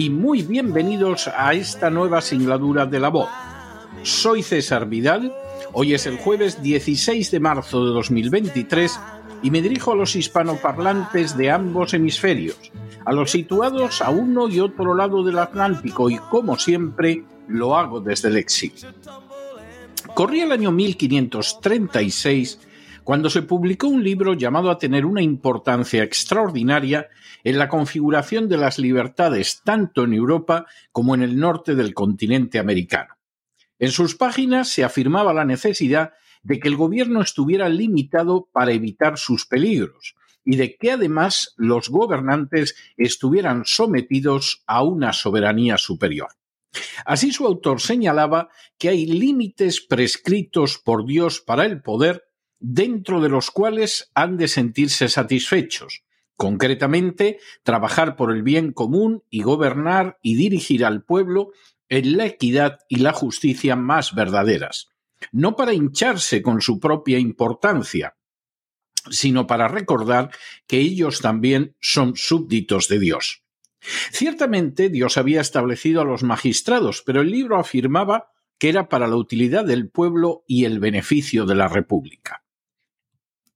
y muy bienvenidos a esta nueva singladura de la voz. Soy César Vidal, hoy es el jueves 16 de marzo de 2023 y me dirijo a los hispanoparlantes de ambos hemisferios, a los situados a uno y otro lado del Atlántico y como siempre lo hago desde el exilio. Corría el año 1536 cuando se publicó un libro llamado a tener una importancia extraordinaria en la configuración de las libertades tanto en Europa como en el norte del continente americano. En sus páginas se afirmaba la necesidad de que el gobierno estuviera limitado para evitar sus peligros y de que además los gobernantes estuvieran sometidos a una soberanía superior. Así su autor señalaba que hay límites prescritos por Dios para el poder dentro de los cuales han de sentirse satisfechos, concretamente trabajar por el bien común y gobernar y dirigir al pueblo en la equidad y la justicia más verdaderas, no para hincharse con su propia importancia, sino para recordar que ellos también son súbditos de Dios. Ciertamente Dios había establecido a los magistrados, pero el libro afirmaba que era para la utilidad del pueblo y el beneficio de la República.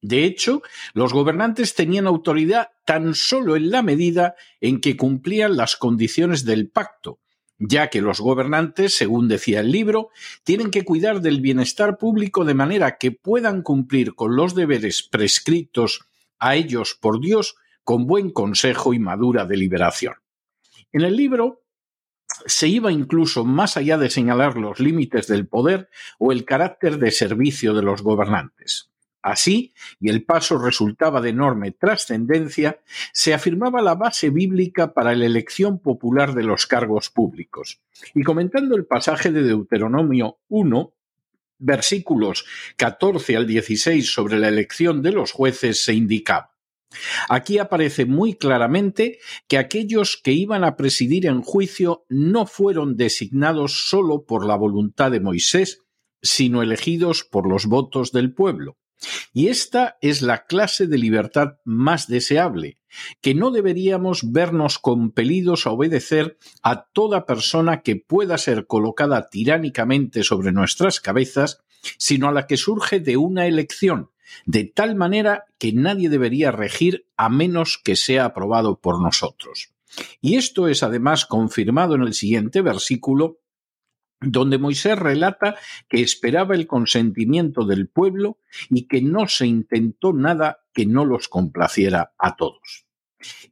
De hecho, los gobernantes tenían autoridad tan solo en la medida en que cumplían las condiciones del pacto, ya que los gobernantes, según decía el libro, tienen que cuidar del bienestar público de manera que puedan cumplir con los deberes prescritos a ellos por Dios con buen consejo y madura deliberación. En el libro se iba incluso más allá de señalar los límites del poder o el carácter de servicio de los gobernantes. Así, y el paso resultaba de enorme trascendencia, se afirmaba la base bíblica para la elección popular de los cargos públicos. Y comentando el pasaje de Deuteronomio 1, versículos 14 al 16 sobre la elección de los jueces, se indicaba. Aquí aparece muy claramente que aquellos que iban a presidir en juicio no fueron designados solo por la voluntad de Moisés, sino elegidos por los votos del pueblo. Y esta es la clase de libertad más deseable, que no deberíamos vernos compelidos a obedecer a toda persona que pueda ser colocada tiránicamente sobre nuestras cabezas, sino a la que surge de una elección, de tal manera que nadie debería regir a menos que sea aprobado por nosotros. Y esto es además confirmado en el siguiente versículo donde Moisés relata que esperaba el consentimiento del pueblo y que no se intentó nada que no los complaciera a todos.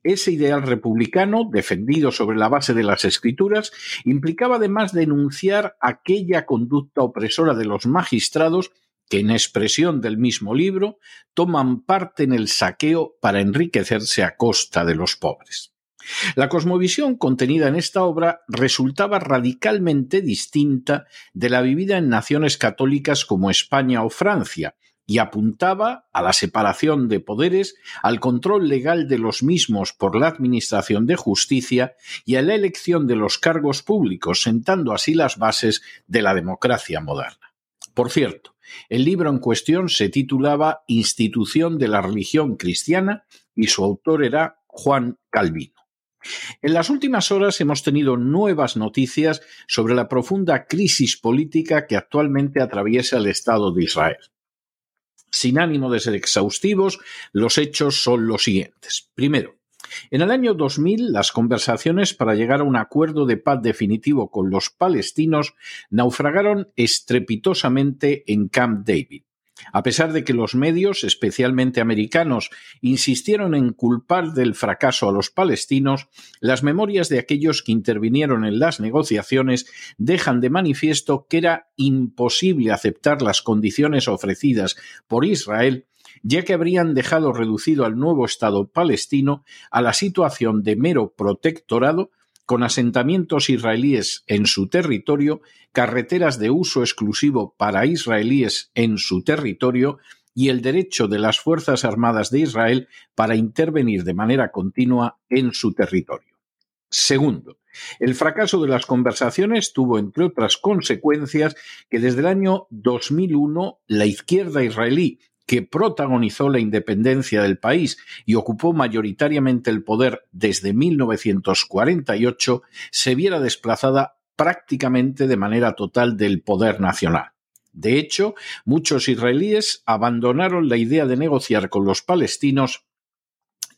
Ese ideal republicano, defendido sobre la base de las escrituras, implicaba además denunciar aquella conducta opresora de los magistrados que, en expresión del mismo libro, toman parte en el saqueo para enriquecerse a costa de los pobres. La cosmovisión contenida en esta obra resultaba radicalmente distinta de la vivida en naciones católicas como España o Francia, y apuntaba a la separación de poderes, al control legal de los mismos por la Administración de Justicia y a la elección de los cargos públicos, sentando así las bases de la democracia moderna. Por cierto, el libro en cuestión se titulaba Institución de la Religión Cristiana y su autor era Juan Calvino. En las últimas horas hemos tenido nuevas noticias sobre la profunda crisis política que actualmente atraviesa el Estado de Israel. Sin ánimo de ser exhaustivos, los hechos son los siguientes. Primero, En el año 2000, las conversaciones para llegar a un acuerdo de paz definitivo con los palestinos naufragaron estrepitosamente en Camp David. A pesar de que los medios, especialmente americanos, insistieron en culpar del fracaso a los palestinos, las memorias de aquellos que intervinieron en las negociaciones dejan de manifiesto que era imposible aceptar las condiciones ofrecidas por Israel ya que habrían dejado reducido al nuevo Estado palestino a la situación de mero protectorado con asentamientos israelíes en su territorio, carreteras de uso exclusivo para israelíes en su territorio y el derecho de las Fuerzas Armadas de Israel para intervenir de manera continua en su territorio. Segundo, el fracaso de las conversaciones tuvo, entre otras consecuencias, que desde el año 2001 la izquierda israelí que protagonizó la independencia del país y ocupó mayoritariamente el poder desde 1948, se viera desplazada prácticamente de manera total del poder nacional. De hecho, muchos israelíes abandonaron la idea de negociar con los palestinos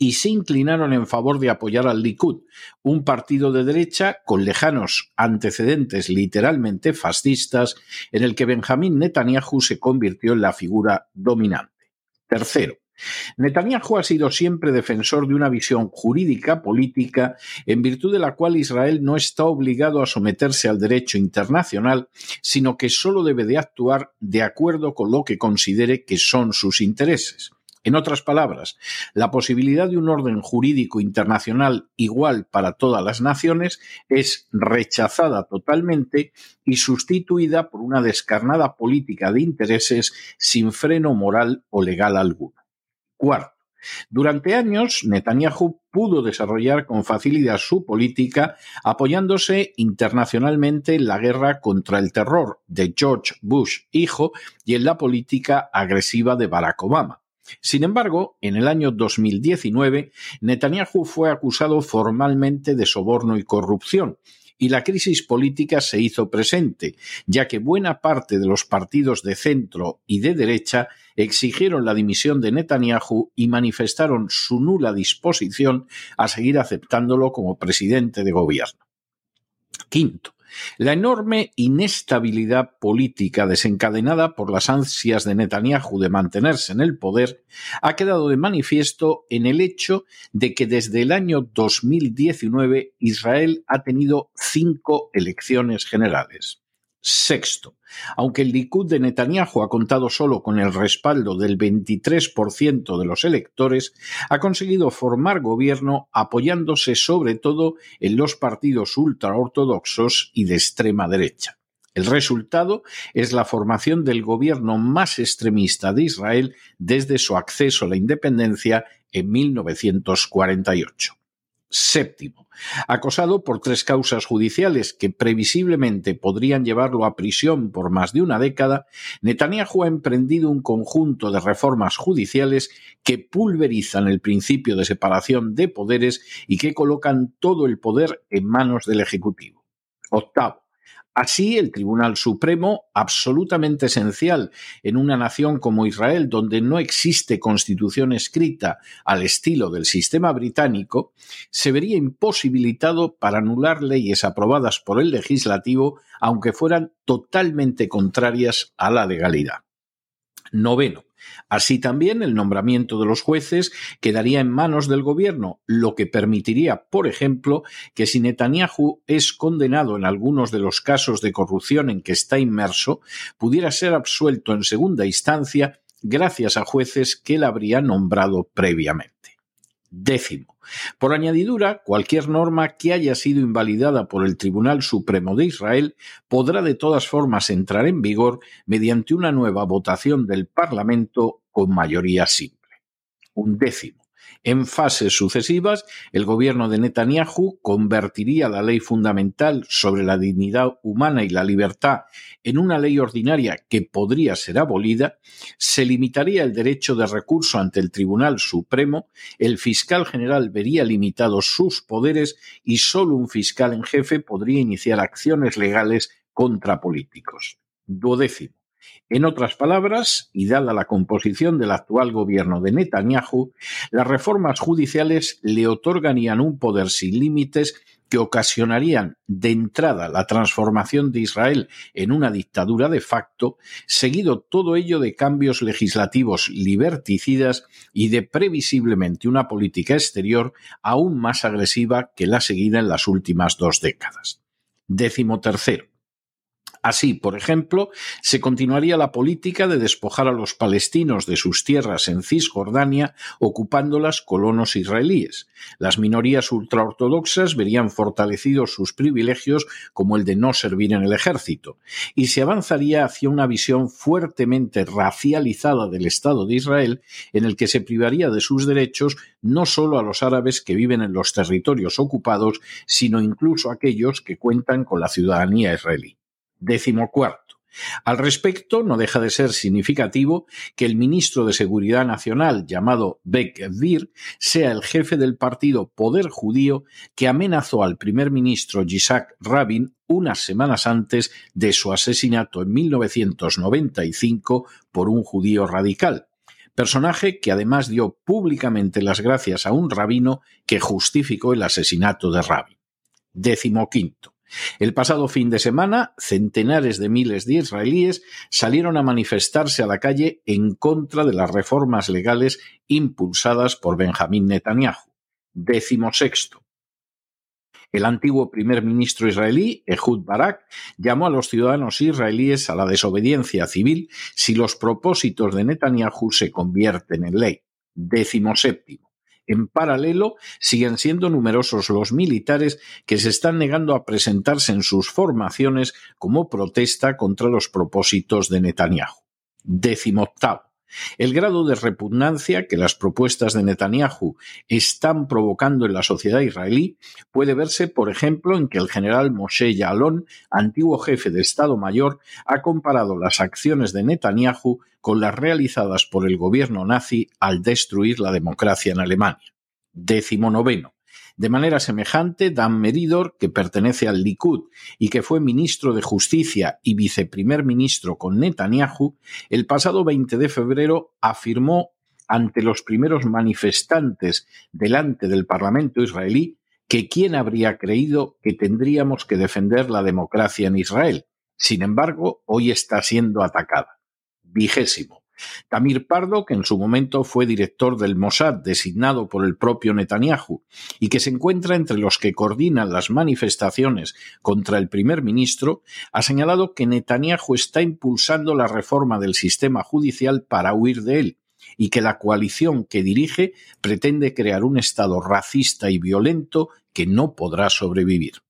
y se inclinaron en favor de apoyar al Likud, un partido de derecha con lejanos antecedentes literalmente fascistas, en el que Benjamín Netanyahu se convirtió en la figura dominante. Tercero, Netanyahu ha sido siempre defensor de una visión jurídica política en virtud de la cual Israel no está obligado a someterse al derecho internacional, sino que solo debe de actuar de acuerdo con lo que considere que son sus intereses. En otras palabras, la posibilidad de un orden jurídico internacional igual para todas las naciones es rechazada totalmente y sustituida por una descarnada política de intereses sin freno moral o legal alguno. Cuarto, durante años, Netanyahu pudo desarrollar con facilidad su política apoyándose internacionalmente en la guerra contra el terror de George Bush hijo y en la política agresiva de Barack Obama. Sin embargo, en el año 2019, Netanyahu fue acusado formalmente de soborno y corrupción, y la crisis política se hizo presente, ya que buena parte de los partidos de centro y de derecha exigieron la dimisión de Netanyahu y manifestaron su nula disposición a seguir aceptándolo como presidente de gobierno. Quinto, la enorme inestabilidad política desencadenada por las ansias de Netanyahu de mantenerse en el poder ha quedado de manifiesto en el hecho de que desde el año 2019 Israel ha tenido cinco elecciones generales. Sexto, aunque el Likud de Netanyahu ha contado solo con el respaldo del 23% de los electores, ha conseguido formar gobierno apoyándose sobre todo en los partidos ultraortodoxos y de extrema derecha. El resultado es la formación del gobierno más extremista de Israel desde su acceso a la independencia en 1948. Séptimo, acosado por tres causas judiciales que previsiblemente podrían llevarlo a prisión por más de una década, Netanyahu ha emprendido un conjunto de reformas judiciales que pulverizan el principio de separación de poderes y que colocan todo el poder en manos del Ejecutivo. Octavo, Así, el Tribunal Supremo, absolutamente esencial en una nación como Israel, donde no existe constitución escrita al estilo del sistema británico, se vería imposibilitado para anular leyes aprobadas por el legislativo, aunque fueran totalmente contrarias a la legalidad. Noveno. Así también el nombramiento de los jueces quedaría en manos del gobierno, lo que permitiría, por ejemplo, que si Netanyahu es condenado en algunos de los casos de corrupción en que está inmerso, pudiera ser absuelto en segunda instancia gracias a jueces que él habría nombrado previamente. Décimo. Por añadidura, cualquier norma que haya sido invalidada por el Tribunal Supremo de Israel podrá de todas formas entrar en vigor mediante una nueva votación del Parlamento con mayoría simple. Un décimo. En fases sucesivas, el gobierno de Netanyahu convertiría la ley fundamental sobre la dignidad humana y la libertad en una ley ordinaria que podría ser abolida, se limitaría el derecho de recurso ante el Tribunal Supremo, el fiscal general vería limitados sus poderes y solo un fiscal en jefe podría iniciar acciones legales contra políticos. Duodécimo En otras palabras, y dada la composición del actual gobierno de Netanyahu, las reformas judiciales le otorgarían un poder sin límites que ocasionarían de entrada la transformación de Israel en una dictadura de facto, seguido todo ello de cambios legislativos liberticidas y de previsiblemente una política exterior aún más agresiva que la seguida en las últimas dos décadas. Décimo tercero. Así, por ejemplo, se continuaría la política de despojar a los palestinos de sus tierras en Cisjordania, ocupándolas colonos israelíes. Las minorías ultraortodoxas verían fortalecidos sus privilegios como el de no servir en el ejército, y se avanzaría hacia una visión fuertemente racializada del Estado de Israel, en el que se privaría de sus derechos no solo a los árabes que viven en los territorios ocupados, sino incluso a aquellos que cuentan con la ciudadanía israelí. Décimo cuarto. Al respecto, no deja de ser significativo que el ministro de Seguridad Nacional, llamado Beck Vir, sea el jefe del partido Poder Judío que amenazó al primer ministro Yitzhak Rabin unas semanas antes de su asesinato en 1995 por un judío radical personaje que además dio públicamente las gracias a un rabino que justificó el asesinato de Rabin. Décimo quinto. El pasado fin de semana, centenares de miles de israelíes salieron a manifestarse a la calle en contra de las reformas legales impulsadas por Benjamín Netanyahu. Décimo sexto. El antiguo primer ministro israelí, Ehud Barak, llamó a los ciudadanos israelíes a la desobediencia civil si los propósitos de Netanyahu se convierten en ley. Décimo séptimo. En paralelo, siguen siendo numerosos los militares que se están negando a presentarse en sus formaciones como protesta contra los propósitos de Netanyahu. Décimo el grado de repugnancia que las propuestas de Netanyahu están provocando en la sociedad israelí puede verse, por ejemplo, en que el general Moshe Yaalon, antiguo jefe de Estado Mayor, ha comparado las acciones de Netanyahu con las realizadas por el gobierno nazi al destruir la democracia en Alemania. Décimo noveno. De manera semejante, Dan Meridor, que pertenece al Likud y que fue ministro de Justicia y viceprimer ministro con Netanyahu, el pasado 20 de febrero afirmó ante los primeros manifestantes delante del Parlamento israelí que quién habría creído que tendríamos que defender la democracia en Israel. Sin embargo, hoy está siendo atacada. Vigésimo. Tamir Pardo, que en su momento fue director del Mossad designado por el propio Netanyahu y que se encuentra entre los que coordinan las manifestaciones contra el primer ministro, ha señalado que Netanyahu está impulsando la reforma del sistema judicial para huir de él y que la coalición que dirige pretende crear un Estado racista y violento que no podrá sobrevivir.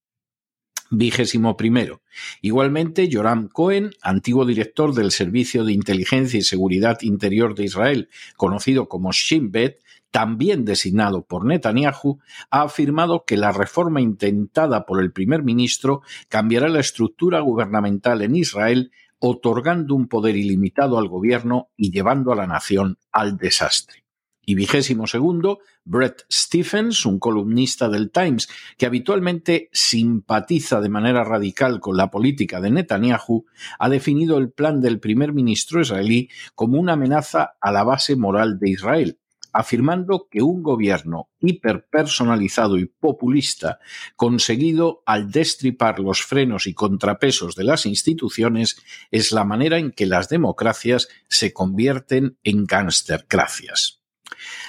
Vigésimo primero. Igualmente, Joram Cohen, antiguo director del Servicio de Inteligencia y Seguridad Interior de Israel, conocido como Shin Bet, también designado por Netanyahu, ha afirmado que la reforma intentada por el primer ministro cambiará la estructura gubernamental en Israel, otorgando un poder ilimitado al gobierno y llevando a la nación al desastre. Y vigésimo segundo, Brett Stephens, un columnista del Times que habitualmente simpatiza de manera radical con la política de Netanyahu, ha definido el plan del primer ministro israelí como una amenaza a la base moral de Israel, afirmando que un gobierno hiperpersonalizado y populista, conseguido al destripar los frenos y contrapesos de las instituciones, es la manera en que las democracias se convierten en gangstercracias.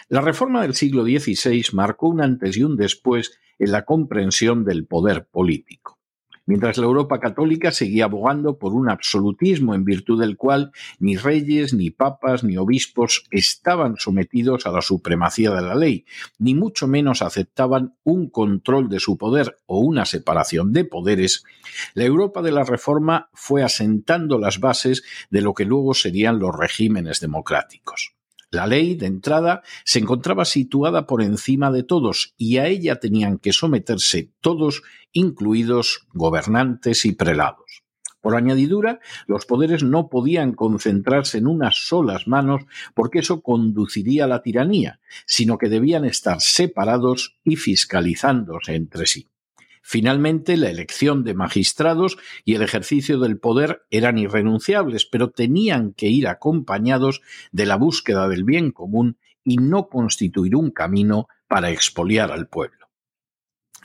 La reforma del siglo XVI marcó un antes y un después en la comprensión del poder político. Mientras la Europa católica seguía abogando por un absolutismo en virtud del cual ni reyes, ni papas, ni obispos estaban sometidos a la supremacía de la ley, ni mucho menos aceptaban un control de su poder o una separación de poderes, la Europa de la Reforma fue asentando las bases de lo que luego serían los regímenes democráticos. La ley, de entrada, se encontraba situada por encima de todos y a ella tenían que someterse todos, incluidos gobernantes y prelados. Por añadidura, los poderes no podían concentrarse en unas solas manos porque eso conduciría a la tiranía, sino que debían estar separados y fiscalizándose entre sí. Finalmente, la elección de magistrados y el ejercicio del poder eran irrenunciables, pero tenían que ir acompañados de la búsqueda del bien común y no constituir un camino para expoliar al pueblo.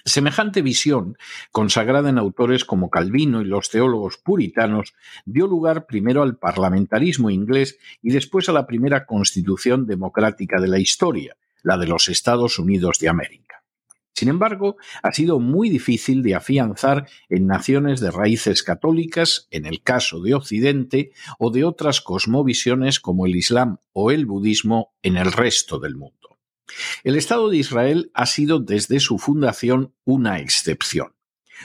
Semejante visión, consagrada en autores como Calvino y los teólogos puritanos, dio lugar primero al parlamentarismo inglés y después a la primera constitución democrática de la historia, la de los Estados Unidos de América. Sin embargo, ha sido muy difícil de afianzar en naciones de raíces católicas, en el caso de Occidente, o de otras cosmovisiones como el Islam o el budismo en el resto del mundo. El Estado de Israel ha sido desde su fundación una excepción.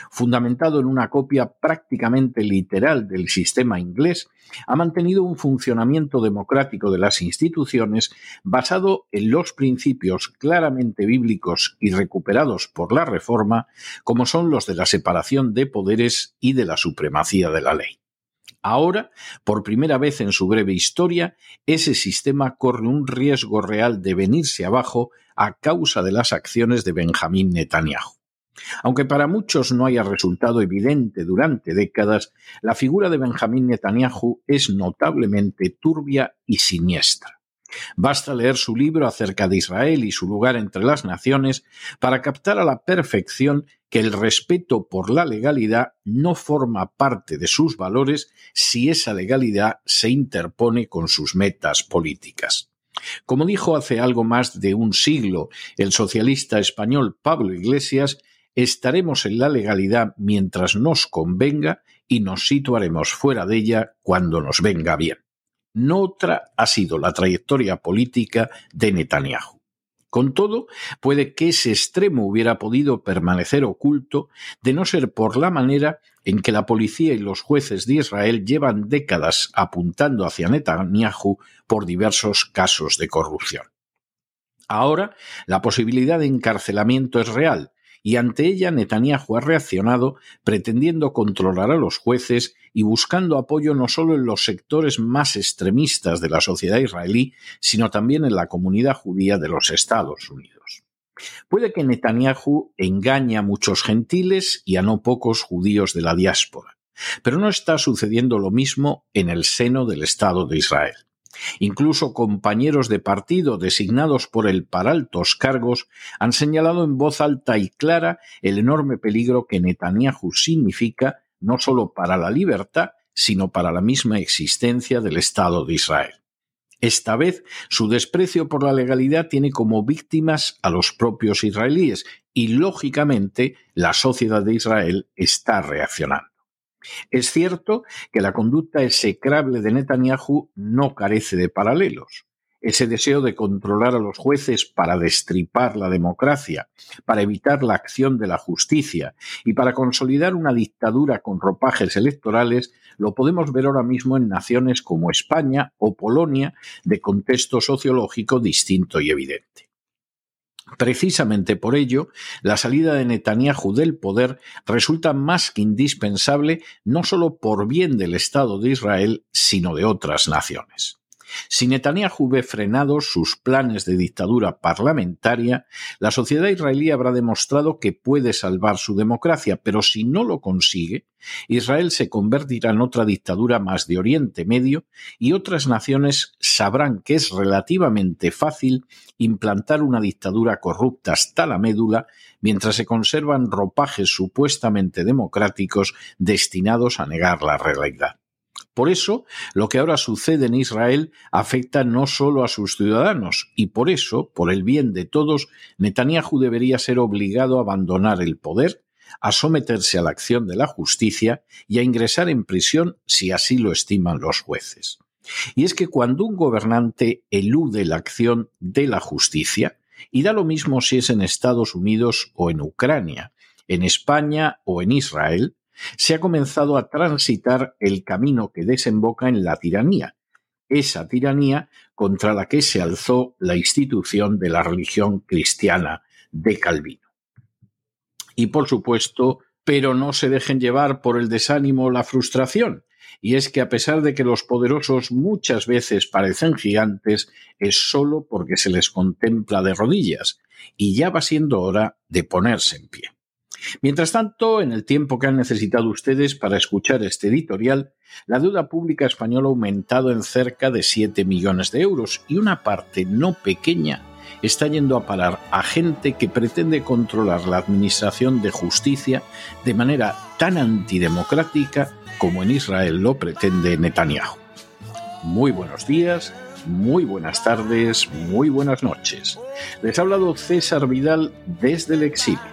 Fundamentado en una copia prácticamente literal del sistema inglés, ha mantenido un funcionamiento democrático de las instituciones basado en los principios claramente bíblicos y recuperados por la Reforma, como son los de la separación de poderes y de la supremacía de la ley. Ahora, por primera vez en su breve historia, ese sistema corre un riesgo real de venirse abajo a causa de las acciones de Benjamín Netanyahu. Aunque para muchos no haya resultado evidente durante décadas, la figura de Benjamín Netanyahu es notablemente turbia y siniestra. Basta leer su libro acerca de Israel y su lugar entre las naciones para captar a la perfección que el respeto por la legalidad no forma parte de sus valores si esa legalidad se interpone con sus metas políticas. Como dijo hace algo más de un siglo el socialista español Pablo Iglesias, estaremos en la legalidad mientras nos convenga y nos situaremos fuera de ella cuando nos venga bien. No otra ha sido la trayectoria política de Netanyahu. Con todo, puede que ese extremo hubiera podido permanecer oculto de no ser por la manera en que la policía y los jueces de Israel llevan décadas apuntando hacia Netanyahu por diversos casos de corrupción. Ahora, la posibilidad de encarcelamiento es real, y ante ella Netanyahu ha reaccionado pretendiendo controlar a los jueces y buscando apoyo no solo en los sectores más extremistas de la sociedad israelí, sino también en la comunidad judía de los Estados Unidos. Puede que Netanyahu engañe a muchos gentiles y a no pocos judíos de la diáspora, pero no está sucediendo lo mismo en el seno del Estado de Israel. Incluso compañeros de partido designados por él para altos cargos han señalado en voz alta y clara el enorme peligro que Netanyahu significa no solo para la libertad, sino para la misma existencia del Estado de Israel. Esta vez, su desprecio por la legalidad tiene como víctimas a los propios israelíes y, lógicamente, la sociedad de Israel está reaccionando. Es cierto que la conducta execrable de Netanyahu no carece de paralelos. Ese deseo de controlar a los jueces para destripar la democracia, para evitar la acción de la justicia y para consolidar una dictadura con ropajes electorales lo podemos ver ahora mismo en naciones como España o Polonia de contexto sociológico distinto y evidente. Precisamente por ello, la salida de Netanyahu del poder resulta más que indispensable no solo por bien del Estado de Israel, sino de otras naciones. Si Netanyahu ve frenados sus planes de dictadura parlamentaria, la sociedad israelí habrá demostrado que puede salvar su democracia, pero si no lo consigue, Israel se convertirá en otra dictadura más de Oriente Medio y otras naciones sabrán que es relativamente fácil implantar una dictadura corrupta hasta la médula mientras se conservan ropajes supuestamente democráticos destinados a negar la realidad. Por eso, lo que ahora sucede en Israel afecta no solo a sus ciudadanos, y por eso, por el bien de todos, Netanyahu debería ser obligado a abandonar el poder, a someterse a la acción de la justicia y a ingresar en prisión si así lo estiman los jueces. Y es que cuando un gobernante elude la acción de la justicia, y da lo mismo si es en Estados Unidos o en Ucrania, en España o en Israel, se ha comenzado a transitar el camino que desemboca en la tiranía, esa tiranía contra la que se alzó la institución de la religión cristiana de Calvino. Y por supuesto, pero no se dejen llevar por el desánimo o la frustración, y es que a pesar de que los poderosos muchas veces parecen gigantes, es solo porque se les contempla de rodillas, y ya va siendo hora de ponerse en pie. Mientras tanto, en el tiempo que han necesitado ustedes para escuchar este editorial, la deuda pública española ha aumentado en cerca de 7 millones de euros y una parte no pequeña está yendo a parar a gente que pretende controlar la administración de justicia de manera tan antidemocrática como en Israel lo pretende Netanyahu. Muy buenos días, muy buenas tardes, muy buenas noches. Les ha hablado César Vidal desde el exilio.